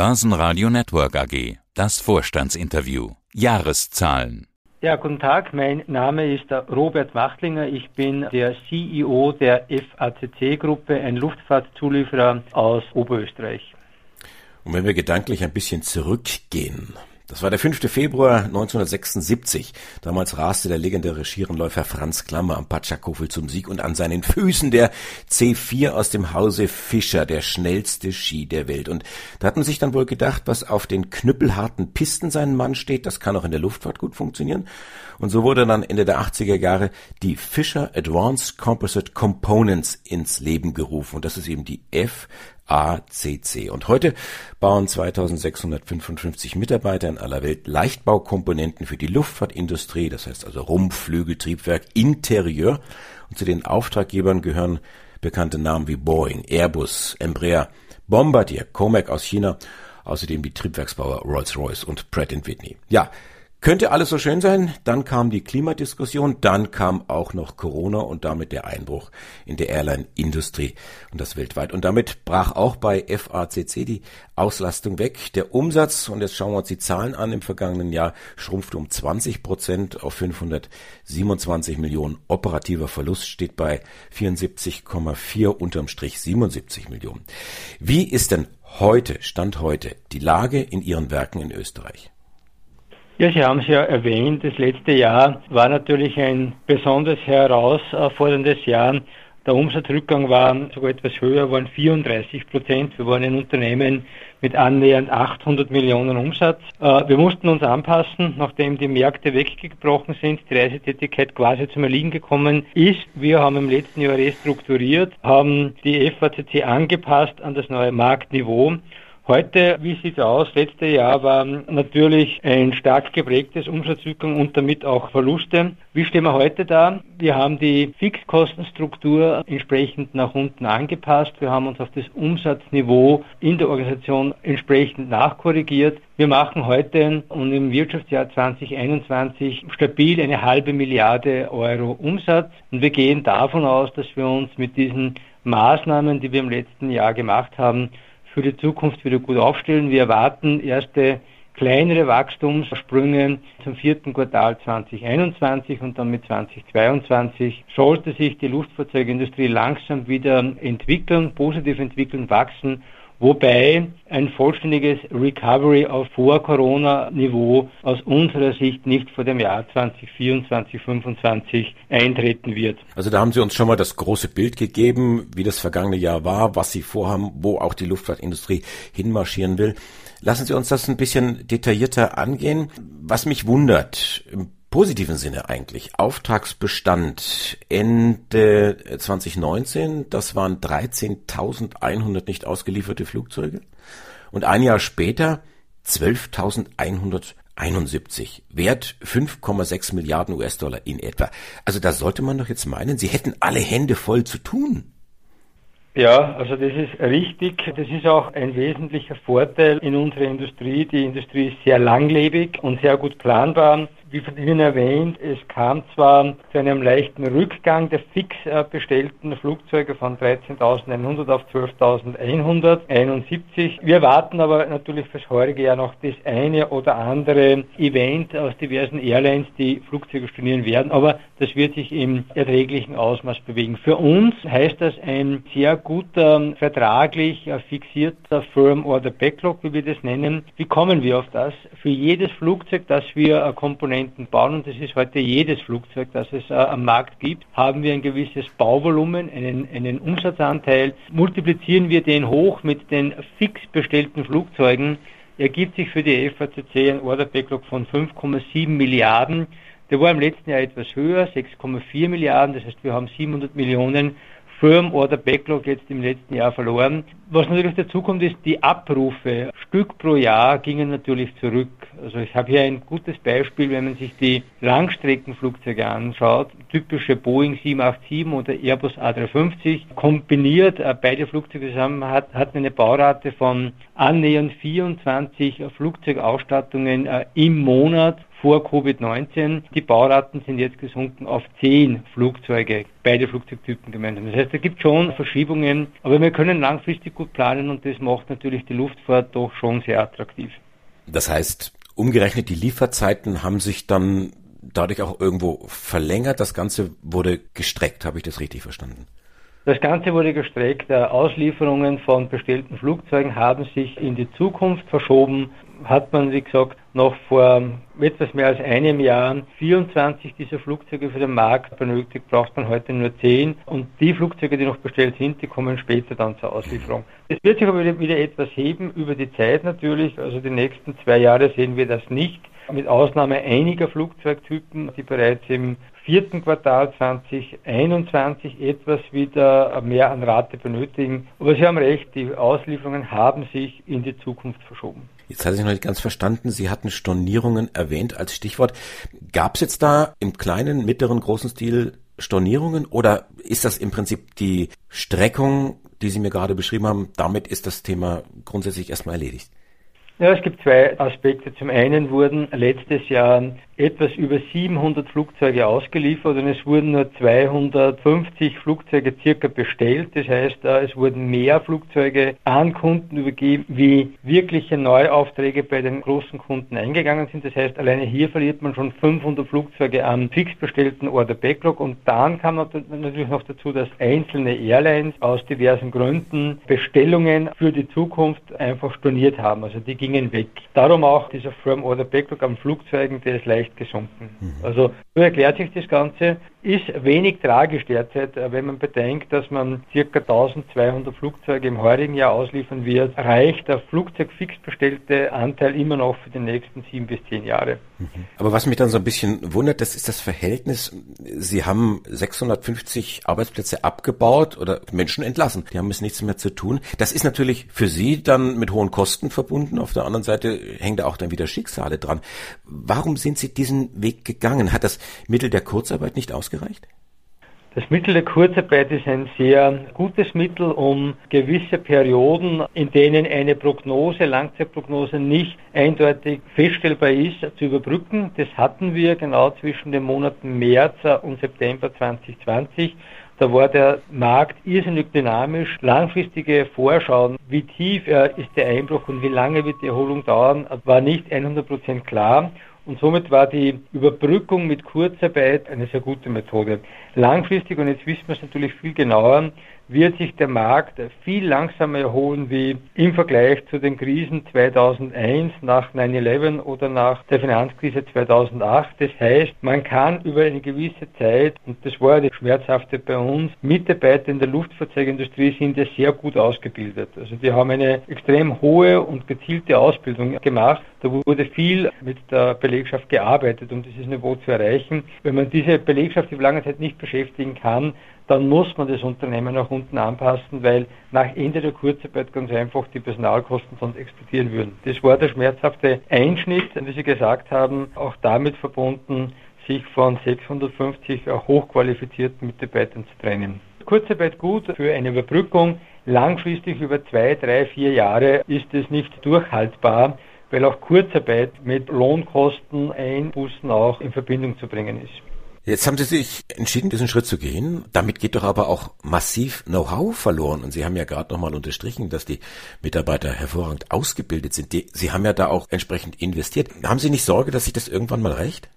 Börsenradio Network AG. Das Vorstandsinterview. Jahreszahlen. Ja, guten Tag. Mein Name ist Robert Wachtlinger. Ich bin der CEO der FACC-Gruppe, ein Luftfahrtzulieferer aus Oberösterreich. Und wenn wir gedanklich ein bisschen zurückgehen, das war der 5. Februar 1976. Damals raste der legendäre Skirennläufer Franz Klammer am Patschakofel zum Sieg und an seinen Füßen der C4 aus dem Hause Fischer, der schnellste Ski der Welt. Und da hat man sich dann wohl gedacht, was auf den knüppelharten Pisten seinen Mann steht, das kann auch in der Luftfahrt gut funktionieren. Und so wurde dann Ende der 80er Jahre die Fischer Advanced Composite Components ins Leben gerufen. Und das ist eben die F ACC. Und heute bauen 2655 Mitarbeiter in aller Welt Leichtbaukomponenten für die Luftfahrtindustrie, das heißt also Rumpf, Triebwerk, Interieur. Und zu den Auftraggebern gehören bekannte Namen wie Boeing, Airbus, Embraer, Bombardier, Comac aus China, außerdem die Triebwerksbauer Rolls-Royce und Pratt Whitney. Ja, könnte alles so schön sein, dann kam die Klimadiskussion, dann kam auch noch Corona und damit der Einbruch in der Airline-Industrie und das weltweit. Und damit brach auch bei FACC die Auslastung weg. Der Umsatz, und jetzt schauen wir uns die Zahlen an, im vergangenen Jahr schrumpfte um 20 Prozent auf 527 Millionen. Operativer Verlust steht bei 74,4 unterm Strich 77 Millionen. Wie ist denn heute, Stand heute, die Lage in Ihren Werken in Österreich? Ja, Sie haben es ja erwähnt, das letzte Jahr war natürlich ein besonders herausforderndes Jahr. Der Umsatzrückgang war sogar etwas höher, waren 34 Prozent. Wir waren ein Unternehmen mit annähernd 800 Millionen Umsatz. Äh, wir mussten uns anpassen, nachdem die Märkte weggebrochen sind, die Reisetätigkeit quasi zum Erliegen gekommen ist. Wir haben im letzten Jahr restrukturiert, haben die FACC angepasst an das neue Marktniveau Heute, wie sieht es aus? Letztes Jahr war natürlich ein stark geprägtes Umsatzrückgang und damit auch Verluste. Wie stehen wir heute da? Wir haben die Fixkostenstruktur entsprechend nach unten angepasst. Wir haben uns auf das Umsatzniveau in der Organisation entsprechend nachkorrigiert. Wir machen heute und im Wirtschaftsjahr 2021 stabil eine halbe Milliarde Euro Umsatz. Und wir gehen davon aus, dass wir uns mit diesen Maßnahmen, die wir im letzten Jahr gemacht haben, für die Zukunft wieder gut aufstellen. Wir erwarten erste kleinere Wachstumssprünge zum vierten Quartal 2021 und dann mit 2022 sollte sich die Luftfahrzeugindustrie langsam wieder entwickeln, positiv entwickeln, wachsen wobei ein vollständiges Recovery auf Vor-Corona-Niveau aus unserer Sicht nicht vor dem Jahr 2024, 2025 eintreten wird. Also da haben Sie uns schon mal das große Bild gegeben, wie das vergangene Jahr war, was Sie vorhaben, wo auch die Luftfahrtindustrie hinmarschieren will. Lassen Sie uns das ein bisschen detaillierter angehen. Was mich wundert, im positiven Sinne eigentlich. Auftragsbestand Ende 2019, das waren 13.100 nicht ausgelieferte Flugzeuge. Und ein Jahr später 12.171. Wert 5,6 Milliarden US-Dollar in etwa. Also da sollte man doch jetzt meinen, sie hätten alle Hände voll zu tun. Ja, also das ist richtig. Das ist auch ein wesentlicher Vorteil in unserer Industrie. Die Industrie ist sehr langlebig und sehr gut planbar wie von Ihnen erwähnt, es kam zwar zu einem leichten Rückgang der fix bestellten Flugzeuge von 13.100 auf 12.171. Wir erwarten aber natürlich fürs heutige Jahr noch das eine oder andere Event aus diversen Airlines, die Flugzeuge stornieren werden, aber das wird sich im erträglichen Ausmaß bewegen. Für uns heißt das ein sehr guter, vertraglich fixierter Firm Order Backlog, wie wir das nennen. Wie kommen wir auf das? Für jedes Flugzeug, das wir Komponenten Komponenten bauen, und das ist heute jedes Flugzeug, das es äh, am Markt gibt, haben wir ein gewisses Bauvolumen, einen, einen Umsatzanteil. Multiplizieren wir den hoch mit den fix bestellten Flugzeugen, ergibt sich für die FACC ein Order Backlog von 5,7 Milliarden. Der war im letzten Jahr etwas höher, 6,4 Milliarden, das heißt wir haben 700 Millionen Firm Order Backlog jetzt im letzten Jahr verloren. Was natürlich dazu kommt, ist, die Abrufe Stück pro Jahr gingen natürlich zurück. Also ich habe hier ein gutes Beispiel, wenn man sich die Langstreckenflugzeuge anschaut, typische Boeing 787 oder Airbus A350, kombiniert äh, beide Flugzeuge zusammen hat, hatten eine Baurate von annähernd 24 Flugzeugausstattungen äh, im Monat vor Covid-19. Die Bauraten sind jetzt gesunken auf zehn Flugzeuge, beide Flugzeugtypen gemeinsam. Das heißt, da gibt schon Verschiebungen, aber wir können langfristig gut planen und das macht natürlich die Luftfahrt doch schon sehr attraktiv. Das heißt, umgerechnet die Lieferzeiten haben sich dann dadurch auch irgendwo verlängert. Das Ganze wurde gestreckt. Habe ich das richtig verstanden? Das Ganze wurde gestreckt. Auslieferungen von bestellten Flugzeugen haben sich in die Zukunft verschoben. Hat man, wie gesagt, noch vor etwas mehr als einem Jahr 24 dieser Flugzeuge für den Markt benötigt, braucht man heute nur 10. Und die Flugzeuge, die noch bestellt sind, die kommen später dann zur Auslieferung. Es wird sich aber wieder etwas heben über die Zeit natürlich. Also die nächsten zwei Jahre sehen wir das nicht mit Ausnahme einiger Flugzeugtypen, die bereits im vierten Quartal 2021 etwas wieder mehr an Rate benötigen. Aber Sie haben recht, die Auslieferungen haben sich in die Zukunft verschoben. Jetzt hatte ich noch nicht ganz verstanden. Sie hatten Stornierungen erwähnt als Stichwort. Gab es jetzt da im kleinen, mittleren, großen Stil Stornierungen oder ist das im Prinzip die Streckung, die Sie mir gerade beschrieben haben? Damit ist das Thema grundsätzlich erstmal erledigt. Ja, es gibt zwei Aspekte. Zum einen wurden letztes Jahr etwas über 700 Flugzeuge ausgeliefert und es wurden nur 250 Flugzeuge circa bestellt. Das heißt, äh, es wurden mehr Flugzeuge an Kunden übergeben, wie wirkliche Neuaufträge bei den großen Kunden eingegangen sind. Das heißt, alleine hier verliert man schon 500 Flugzeuge am fix bestellten Order Backlog und dann kam natürlich noch dazu, dass einzelne Airlines aus diversen Gründen Bestellungen für die Zukunft einfach storniert haben. Also die gingen weg. Darum auch dieser Firm Order Backlog am Flugzeugen, der ist leicht leicht gesunken. Mhm. Also so erklärt sich das Ganze. Ist wenig tragisch derzeit, äh, wenn man bedenkt, dass man ca. 1200 Flugzeuge im heurigen Jahr ausliefern wird, reicht der Flugzeugfix bestellte Anteil immer noch für die nächsten sieben bis zehn Jahre. Mhm. Aber was mich dann so ein bisschen wundert, das ist das Verhältnis. Sie haben 650 Arbeitsplätze abgebaut oder Menschen entlassen. Die haben es nichts mehr zu tun. Das ist natürlich für Sie dann mit hohen Kosten verbunden. Auf der anderen Seite hängen da auch dann wieder Schicksale dran. Warum sind Sie diesen Weg gegangen? Hat das Mittel der Kurzarbeit nicht ausgereicht? Das Mittel der Kurzarbeit ist ein sehr gutes Mittel, um gewisse Perioden, in denen eine Prognose, Langzeitprognose nicht eindeutig feststellbar ist, zu überbrücken. Das hatten wir genau zwischen den Monaten März und September 2020. Da war der Markt irrsinnig dynamisch. Langfristige Vorschauen, wie tief ist der Einbruch und wie lange wird die Erholung dauern, war nicht 100% klar. Und somit war die Überbrückung mit Kurzarbeit eine sehr gute Methode. Langfristig, und jetzt wissen wir es natürlich viel genauer, wird sich der Markt viel langsamer erholen wie im Vergleich zu den Krisen 2001 nach 9-11 oder nach der Finanzkrise 2008. Das heißt, man kann über eine gewisse Zeit, und das war ja das Schmerzhafte bei uns, Mitarbeiter in der Luftfahrzeugindustrie sind ja sehr gut ausgebildet. Also die haben eine extrem hohe und gezielte Ausbildung gemacht. Da wurde viel mit der Belegschaft gearbeitet, um dieses Niveau zu erreichen. Wenn man diese Belegschaft über lange Zeit nicht beschäftigen kann, dann muss man das Unternehmen nach unten anpassen, weil nach Ende der Kurzarbeit ganz einfach die Personalkosten sonst explodieren würden. Das war der schmerzhafte Einschnitt, wie Sie gesagt haben, auch damit verbunden, sich von 650 hochqualifizierten Mitarbeitern zu trennen. Kurzarbeit gut für eine Überbrückung, langfristig über zwei, drei, vier Jahre ist es nicht durchhaltbar, weil auch Kurzarbeit mit Lohnkosten, Einbußen auch in Verbindung zu bringen ist. Jetzt haben Sie sich entschieden, diesen Schritt zu gehen. Damit geht doch aber auch massiv Know-how verloren. Und Sie haben ja gerade nochmal unterstrichen, dass die Mitarbeiter hervorragend ausgebildet sind. Die, Sie haben ja da auch entsprechend investiert. Haben Sie nicht Sorge, dass sich das irgendwann mal rächt?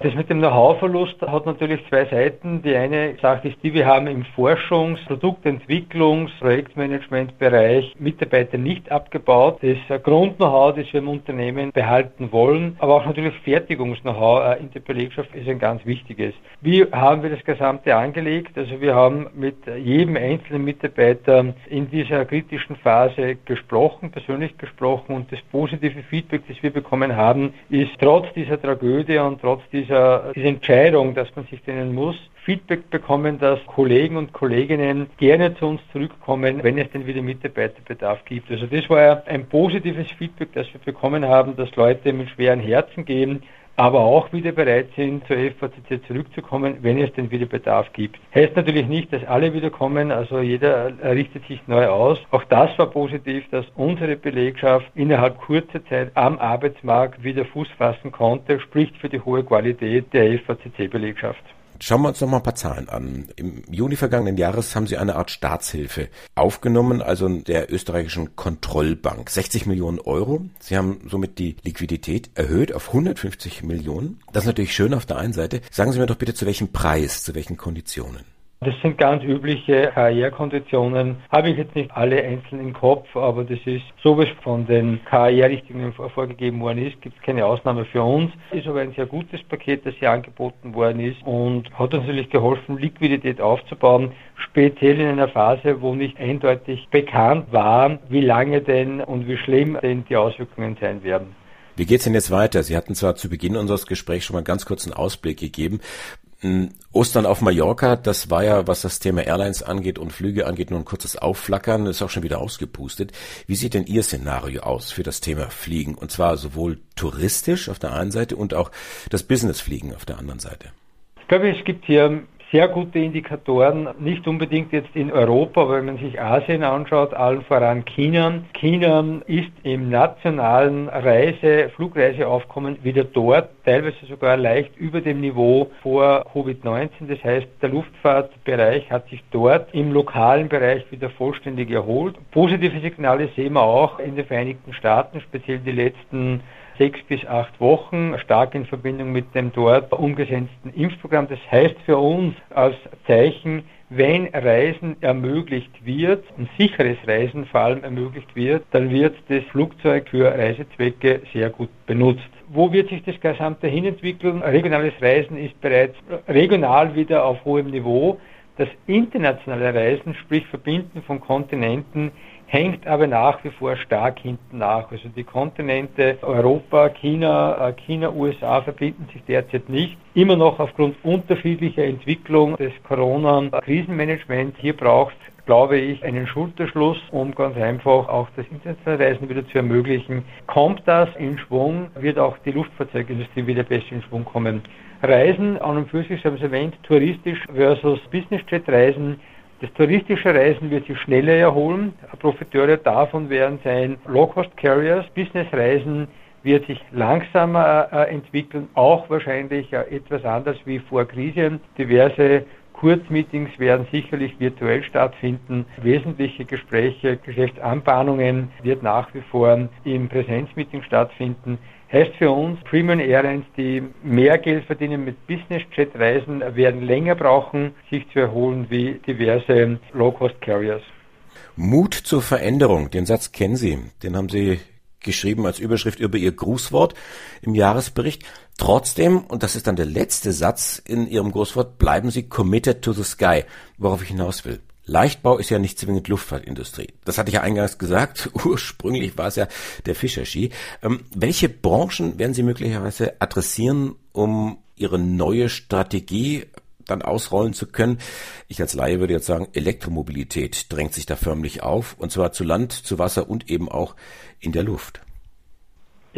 Das mit dem Know-how-Verlust hat natürlich zwei Seiten. Die eine Sache ist die, wir haben im Forschungs-, Produktentwicklungs-, Projektmanagementbereich Mitarbeiter nicht abgebaut. Das Grund-Know-how, das wir im Unternehmen behalten wollen, aber auch natürlich Fertigungs-Know-how äh, in der Belegschaft ist ein ganz wichtiges. Wie haben wir das Gesamte angelegt? Also wir haben mit jedem einzelnen Mitarbeiter in dieser kritischen Phase gesprochen, persönlich gesprochen und das positive Feedback, das wir bekommen haben, ist trotz dieser Tragödie und trotz dieser dieser, dieser Entscheidung, dass man sich denen muss, Feedback bekommen, dass Kollegen und Kolleginnen gerne zu uns zurückkommen, wenn es denn wieder Mitarbeiterbedarf gibt. Also das war ein positives Feedback, das wir bekommen haben, dass Leute mit schweren Herzen gehen, aber auch wieder bereit sind, zur FVCC zurückzukommen, wenn es denn wieder Bedarf gibt. Heißt natürlich nicht, dass alle wiederkommen, also jeder richtet sich neu aus. Auch das war positiv, dass unsere Belegschaft innerhalb kurzer Zeit am Arbeitsmarkt wieder Fuß fassen konnte, spricht für die hohe Qualität der FVCC-Belegschaft. Schauen wir uns noch mal ein paar Zahlen an. Im Juni vergangenen Jahres haben Sie eine Art Staatshilfe aufgenommen, also der österreichischen Kontrollbank. 60 Millionen Euro. Sie haben somit die Liquidität erhöht auf 150 Millionen. Das ist natürlich schön auf der einen Seite. Sagen Sie mir doch bitte, zu welchem Preis, zu welchen Konditionen? Das sind ganz übliche KR-Konditionen. Habe ich jetzt nicht alle einzeln im Kopf, aber das ist so, wie es von den KR-Richtlinien vorgegeben worden ist, gibt es keine Ausnahme für uns. Ist aber ein sehr gutes Paket, das hier angeboten worden ist und hat uns natürlich geholfen, Liquidität aufzubauen, speziell in einer Phase, wo nicht eindeutig bekannt war, wie lange denn und wie schlimm denn die Auswirkungen sein werden. Wie geht's denn jetzt weiter? Sie hatten zwar zu Beginn unseres Gesprächs schon mal ganz kurz einen Ausblick gegeben. Hm, Ostern auf Mallorca, das war ja, was das Thema Airlines angeht und Flüge angeht, nur ein kurzes Aufflackern, ist auch schon wieder ausgepustet. Wie sieht denn Ihr Szenario aus für das Thema Fliegen? Und zwar sowohl touristisch auf der einen Seite und auch das Businessfliegen auf der anderen Seite. Ich glaube, es gibt hier sehr gute Indikatoren, nicht unbedingt jetzt in Europa, aber wenn man sich Asien anschaut, allen voran China. China ist im nationalen Reise, Flugreiseaufkommen wieder dort, teilweise sogar leicht über dem Niveau vor Covid-19. Das heißt, der Luftfahrtbereich hat sich dort im lokalen Bereich wieder vollständig erholt. Positive Signale sehen wir auch in den Vereinigten Staaten, speziell die letzten sechs bis acht Wochen, stark in Verbindung mit dem dort umgesetzten Impfprogramm. Das heißt für uns als Zeichen, wenn Reisen ermöglicht wird und sicheres Reisen vor allem ermöglicht wird, dann wird das Flugzeug für Reisezwecke sehr gut benutzt. Wo wird sich das Gesamte hinentwickeln? Regionales Reisen ist bereits regional wieder auf hohem Niveau. Das internationale Reisen, sprich Verbinden von Kontinenten, hängt aber nach wie vor stark hinten nach. Also die Kontinente Europa, China, äh, China, USA verbinden sich derzeit nicht. Immer noch aufgrund unterschiedlicher Entwicklung des Corona-Krisenmanagements. Hier braucht es, glaube ich, einen Schulterschluss, um ganz einfach auch das internationale Reisen wieder zu ermöglichen. Kommt das in Schwung, wird auch die Luftfahrzeugindustrie wieder besser in Schwung kommen. Reisen an und für sich, ich habe es erwähnt, touristisch versus Business-Jet-Reisen das touristische Reisen wird sich schneller erholen. Profiteure davon werden sein Low-Cost-Carriers. Business-Reisen wird sich langsamer äh, entwickeln, auch wahrscheinlich äh, etwas anders wie vor Krise. Diverse Kurzmeetings werden sicherlich virtuell stattfinden. Wesentliche Gespräche, Geschäftsanbahnungen wird nach wie vor im Präsenzmeeting stattfinden. Heißt für uns, Premium Airlines, die mehr Geld verdienen mit Business-Jet-Reisen, werden länger brauchen, sich zu erholen wie diverse Low-Cost-Carriers. Mut zur Veränderung, den Satz kennen Sie. Den haben Sie geschrieben als Überschrift über Ihr Grußwort im Jahresbericht. Trotzdem, und das ist dann der letzte Satz in Ihrem Grußwort, bleiben Sie committed to the sky, worauf ich hinaus will. Leichtbau ist ja nicht zwingend Luftfahrtindustrie. Das hatte ich ja eingangs gesagt. Ursprünglich war es ja der Fischerski. Ähm, welche Branchen werden Sie möglicherweise adressieren, um Ihre neue Strategie dann ausrollen zu können? Ich als Laie würde jetzt sagen, Elektromobilität drängt sich da förmlich auf, und zwar zu Land, zu Wasser und eben auch in der Luft.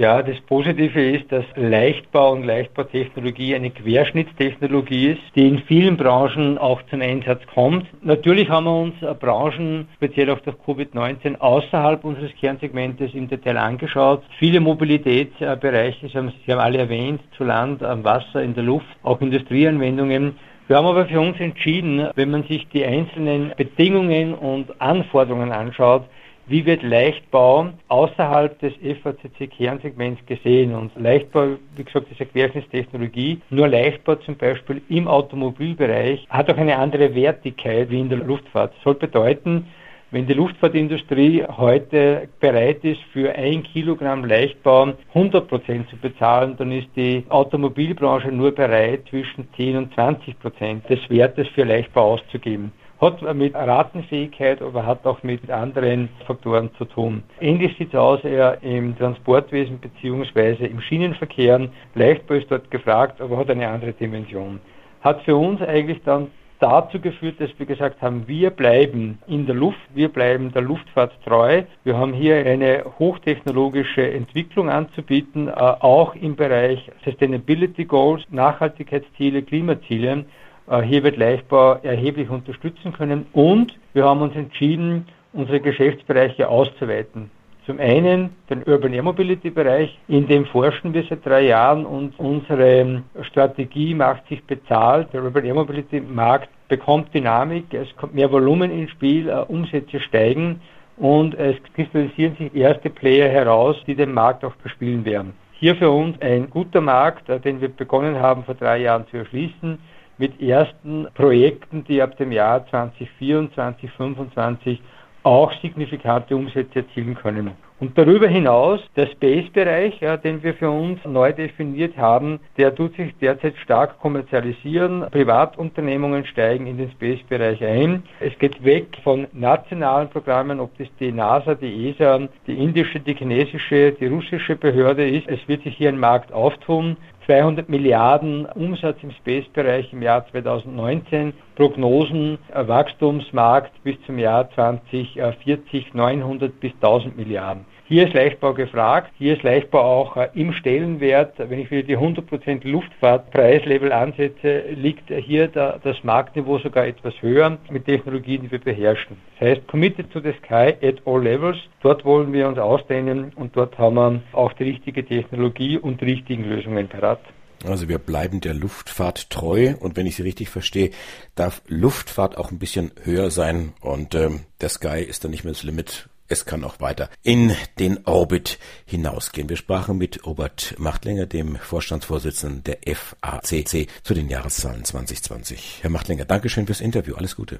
Ja, das Positive ist, dass Leichtbau und Leichtbautechnologie eine Querschnittstechnologie ist, die in vielen Branchen auch zum Einsatz kommt. Natürlich haben wir uns Branchen, speziell auch durch Covid-19, außerhalb unseres Kernsegmentes im Detail angeschaut. Viele Mobilitätsbereiche, Sie haben, Sie haben alle erwähnt, zu Land, am Wasser, in der Luft, auch Industrieanwendungen. Wir haben aber für uns entschieden, wenn man sich die einzelnen Bedingungen und Anforderungen anschaut, wie wird Leichtbau außerhalb des FACC-Kernsegments gesehen. Und Leichtbau, wie gesagt, ist eine Querschnittstechnologie. Nur Leichtbau zum Beispiel im Automobilbereich hat auch eine andere Wertigkeit wie in der Luftfahrt. Das soll bedeuten, wenn die Luftfahrtindustrie heute bereit ist, für ein Kilogramm Leichtbau 100 Prozent zu bezahlen, dann ist die Automobilbranche nur bereit, zwischen 10 und 20 Prozent des Wertes für Leichtbau auszugeben. Hat mit Ratenfähigkeit, aber hat auch mit anderen Faktoren zu tun. Ähnlich sieht es aus eher im Transportwesen bzw. im Schienenverkehr. Leichtbau ist dort gefragt, aber hat eine andere Dimension. Hat für uns eigentlich dann dazu geführt, dass wir gesagt haben, wir bleiben in der Luft, wir bleiben der Luftfahrt treu. Wir haben hier eine hochtechnologische Entwicklung anzubieten, äh, auch im Bereich Sustainability Goals, Nachhaltigkeitsziele, Klimaziele. Äh, hier wird Leichtbau erheblich unterstützen können und wir haben uns entschieden, unsere Geschäftsbereiche auszuweiten. Zum einen den Urban Air Mobility Bereich, in dem forschen wir seit drei Jahren und unsere Strategie macht sich bezahlt. Der Urban Air Mobility Markt bekommt Dynamik, es kommt mehr Volumen ins Spiel, äh, Umsätze steigen und es kristallisieren sich erste Player heraus, die den Markt auch bespielen werden. Hier für uns ein guter Markt, äh, den wir begonnen haben vor drei Jahren zu erschließen, mit ersten Projekten, die ab dem Jahr 2024, 2025 auch signifikante Umsätze erzielen können. Und darüber hinaus der Space-Bereich, ja, den wir für uns neu definiert haben, der tut sich derzeit stark kommerzialisieren. Privatunternehmungen steigen in den Space-Bereich ein. Es geht weg von nationalen Programmen, ob das die NASA, die ESA, die indische, die chinesische, die russische Behörde ist. Es wird sich hier ein Markt auftun. 200 Milliarden Umsatz im Space-Bereich im Jahr 2019, Prognosen äh, Wachstumsmarkt bis zum Jahr 2040 900 bis 1000 Milliarden. Hier ist Leichtbau gefragt, hier ist Leichtbau auch äh, im Stellenwert, wenn ich wieder die 100% Luftfahrtpreislevel ansetze, liegt hier da, das Marktniveau sogar etwas höher mit Technologien, die wir beherrschen. Das heißt, committed to the sky at all levels, dort wollen wir uns ausdehnen und dort haben wir auch die richtige Technologie und die richtigen Lösungen parat. Also wir bleiben der Luftfahrt treu und wenn ich Sie richtig verstehe, darf Luftfahrt auch ein bisschen höher sein und ähm, der Sky ist dann nicht mehr das Limit es kann auch weiter in den Orbit hinausgehen. Wir sprachen mit Robert Machtlinger, dem Vorstandsvorsitzenden der FACC, zu den Jahreszahlen 2020. Herr Machtlinger, Dankeschön fürs Interview. Alles Gute.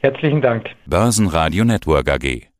Herzlichen Dank. Börsenradio Network AG.